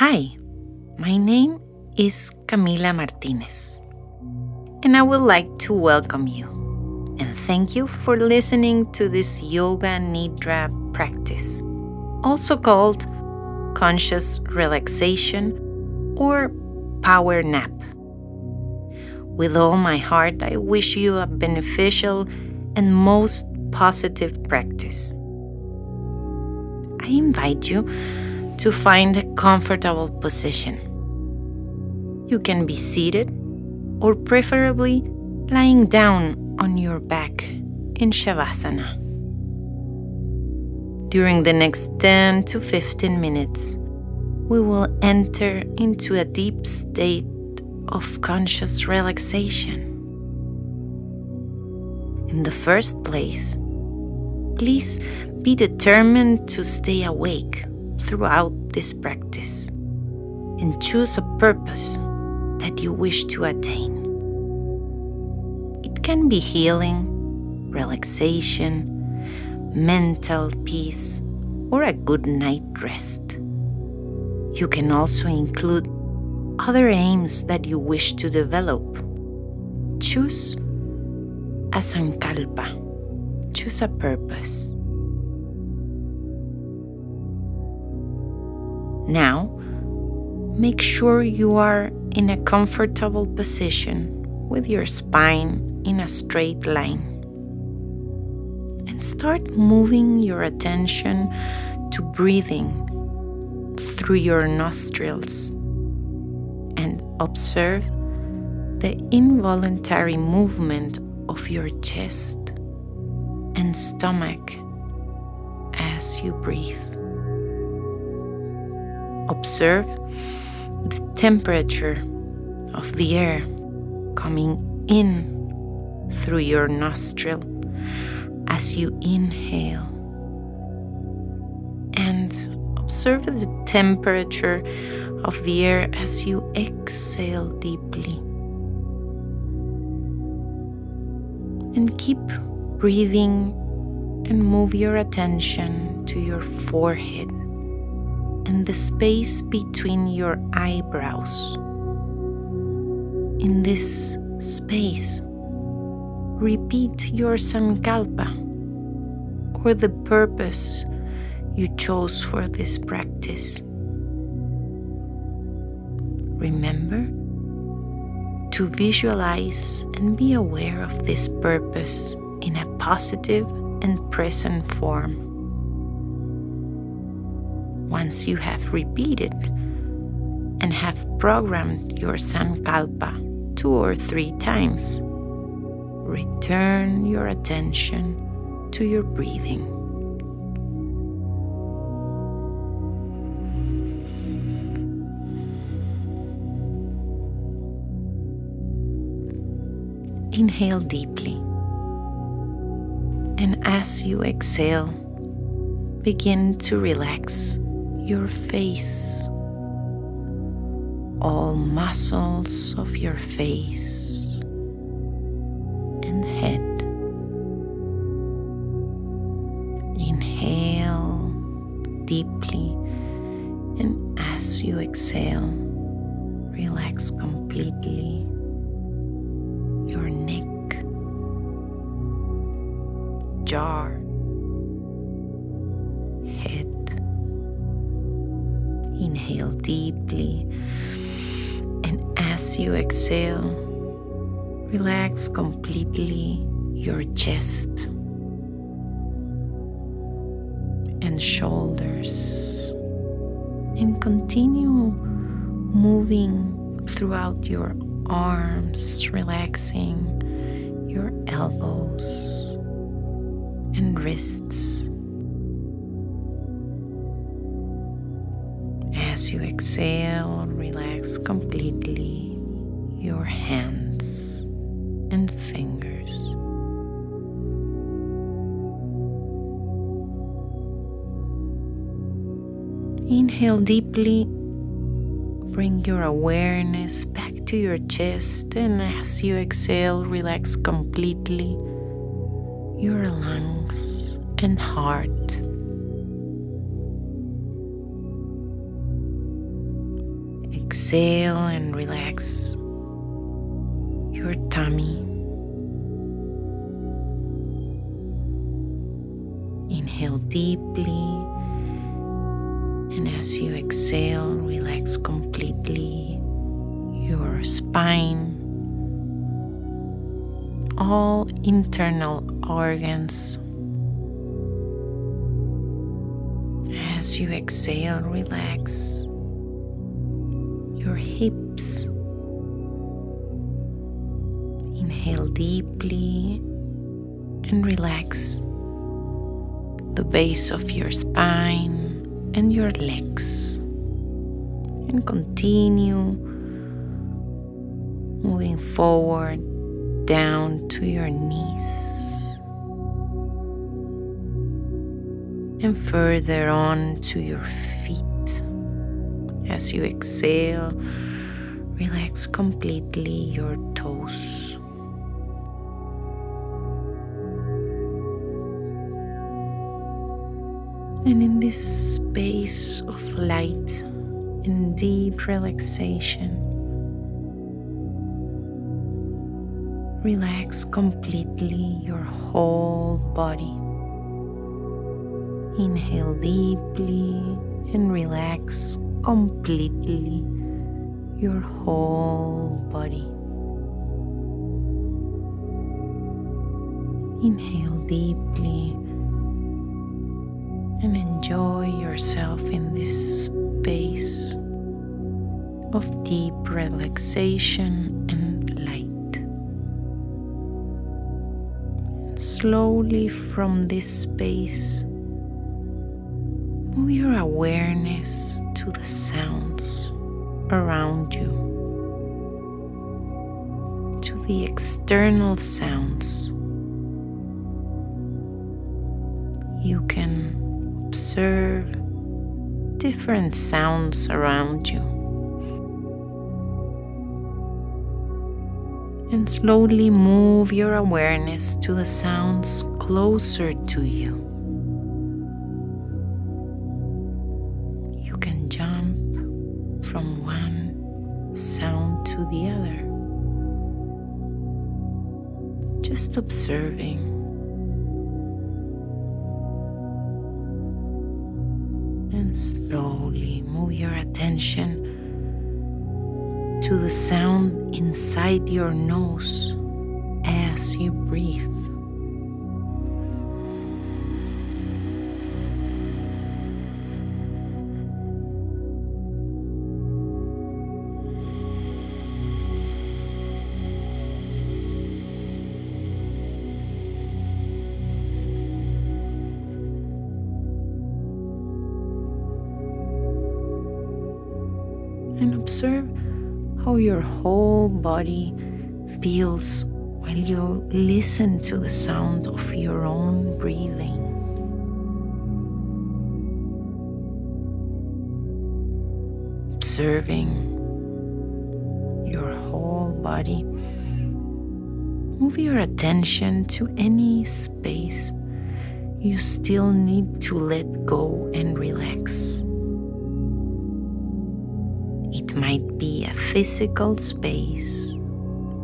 Hi, my name is Camila Martinez, and I would like to welcome you and thank you for listening to this Yoga Nidra practice, also called conscious relaxation or power nap. With all my heart, I wish you a beneficial and most positive practice. I invite you to find a comfortable position. You can be seated or preferably lying down on your back in Shavasana. During the next 10 to 15 minutes, we will enter into a deep state of conscious relaxation. In the first place, please be determined to stay awake throughout this practice and choose a purpose that you wish to attain. It can be healing, relaxation, mental peace, or a good night rest. You can also include other aims that you wish to develop. Choose a sankalpa, choose a purpose. Now, make sure you are in a comfortable position with your spine in a straight line. And start moving your attention to breathing through your nostrils and observe the involuntary movement of your chest and stomach as you breathe. Observe the temperature of the air coming in through your nostril as you inhale and observe the temperature of the air as you exhale deeply. And keep breathing and move your attention to your forehead and the space between your eyebrows. In this space, repeat your sankalpa or the purpose you chose for this practice. Remember to visualize and be aware of this purpose in a positive and present form. Once you have repeated and have programmed your Sankalpa two or three times, return your attention to your breathing. Inhale deeply, and as you exhale, begin to relax your face, all muscles of your face and head. Inhale deeply, and as you exhale, relax completely your neck, jaw, Inhale deeply, and as you exhale, relax completely your chest and shoulders, and continue moving throughout your arms, relaxing your elbows and wrists. As you exhale, relax completely your hands and fingers. Inhale deeply, bring your awareness back to your chest, and as you exhale, relax completely your lungs and heart. Exhale and relax your tummy. Inhale deeply, and as you exhale, relax completely your spine, all internal organs. As you exhale, relax your hips. Inhale deeply and relax the base of your spine and your legs. And continue moving forward down to your knees and further on to your feet. As you exhale, relax completely your toes. And in this space of light and deep relaxation, relax completely your whole body. Inhale deeply and relax completely your whole body. Inhale deeply and enjoy yourself in this space of deep relaxation and light. slowly from this space, move your awareness to the sounds around you, to the external sounds. You can observe different sounds around you. And slowly move your awareness to the sounds closer to you. You observing. and slowly move your attention to the sound inside your nose as you breathe. And observe how your whole body feels while you listen to the sound of your own breathing. Observing your whole body. Move your attention to any space you still need to let go and relax. It might be a physical space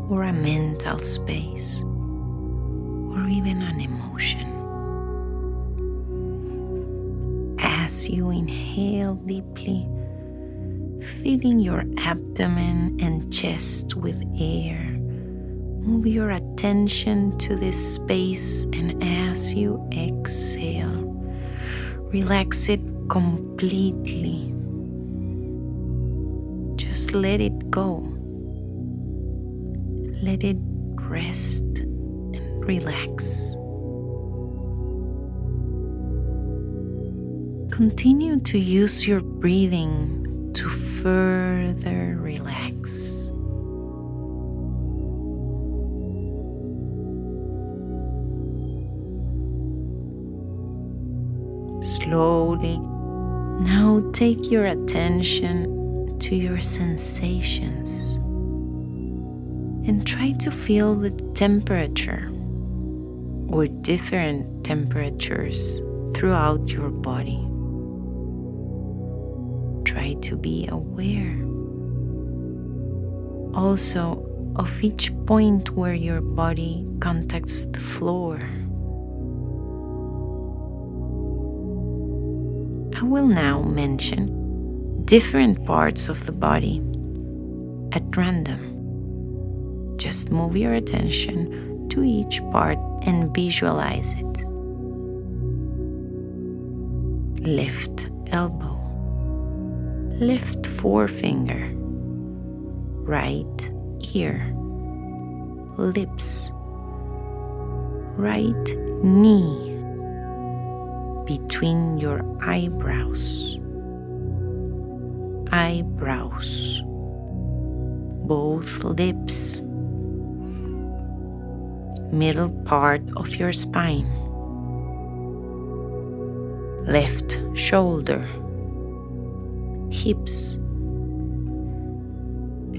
or a mental space or even an emotion. As you inhale deeply, filling your abdomen and chest with air, move your attention to this space and as you exhale, relax it completely just let it go. Let it rest and relax. Continue to use your breathing to further relax. Slowly, now take your attention your sensations and try to feel the temperature or different temperatures throughout your body. Try to be aware also of each point where your body contacts the floor. I will now mention different parts of the body at random. Just move your attention to each part and visualize it. Left elbow, left forefinger, right ear, lips, right knee, between your eyebrows, eyebrows, both lips, middle part of your spine, left shoulder, hips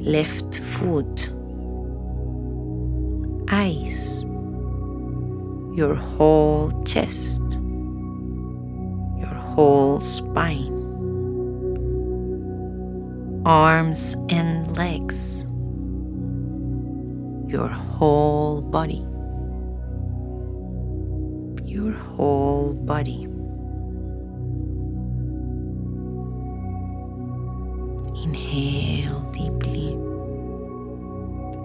left foot, eyes, your whole chest, your whole spine, arms and legs, your whole body, your whole body. Inhale deeply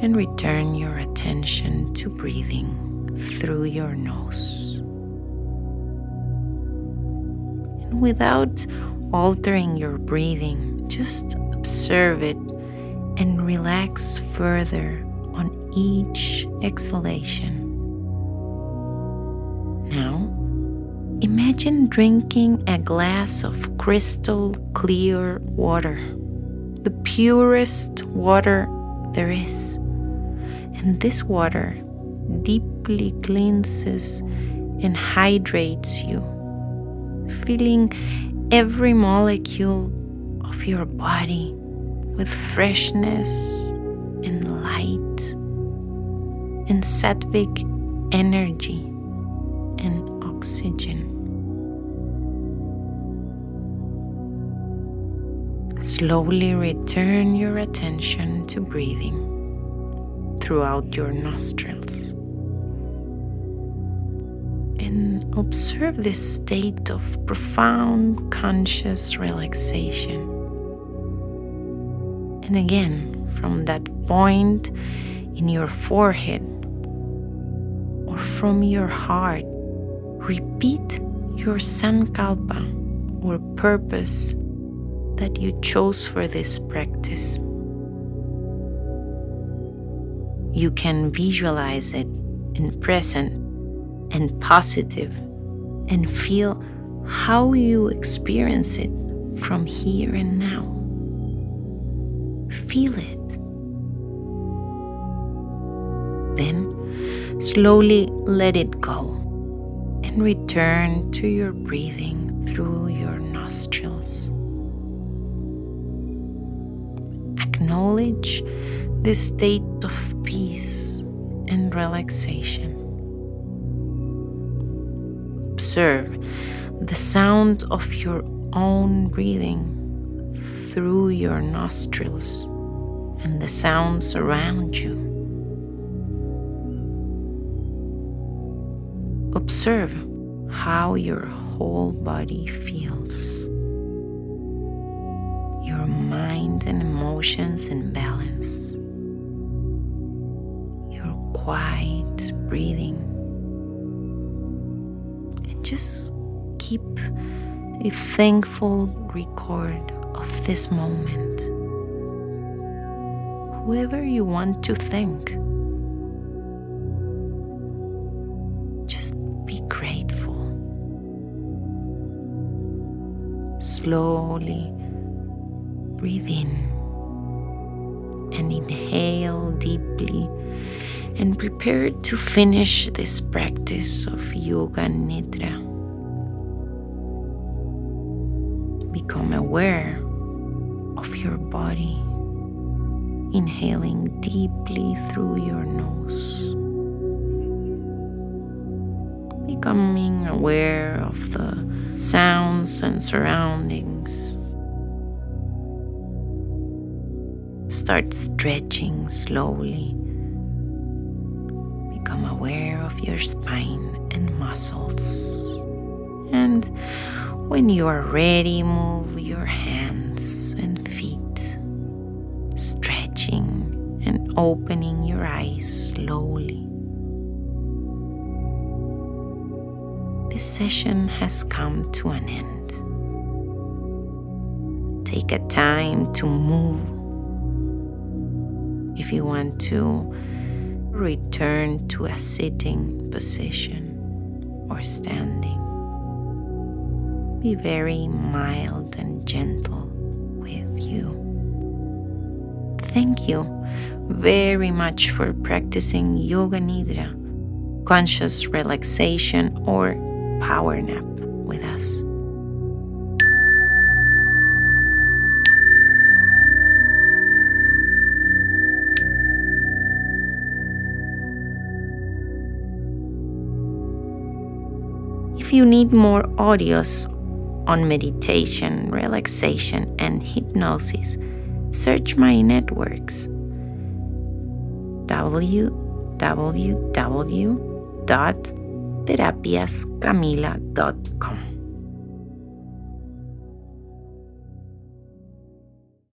and return your attention to breathing through your nose. And without altering your breathing, just observe it and relax further on each exhalation. Now, imagine drinking a glass of crystal clear water, the purest water there is. And this water deeply cleanses and hydrates you, filling every molecule of your body with freshness and light and sattvic energy and oxygen. Slowly return your attention to breathing throughout your nostrils. And observe this state of profound conscious relaxation. And again, from that point in your forehead or from your heart, repeat your sankalpa or purpose that you chose for this practice. You can visualize it in present and positive and feel how you experience it from here and now. Feel it. Then slowly let it go and return to your breathing through your nostrils. Acknowledge this state of peace and relaxation. Observe the sound of your own breathing through your nostrils and the sounds around you. Observe how your whole body feels, your mind and emotions in balance, your quiet breathing, and just keep a thankful record of this moment. Whoever you want to thank. Just be grateful. Slowly breathe in and inhale deeply and prepare to finish this practice of Yoga Nidra. Become aware of your body, inhaling deeply through your nose becoming aware of the sounds and surroundings. Start stretching slowly. Become aware of your spine and muscles. And when you are ready, move your hands and feet, stretching and opening your eyes slowly. This session has come to an end. Take a time to move. If you want to return to a sitting position or standing, be very mild and gentle with you. Thank you very much for practicing Yoga Nidra, conscious relaxation, or power nap with us. If you need more audios on meditation, relaxation, and hypnosis, search my networks www.terapiascamila.com.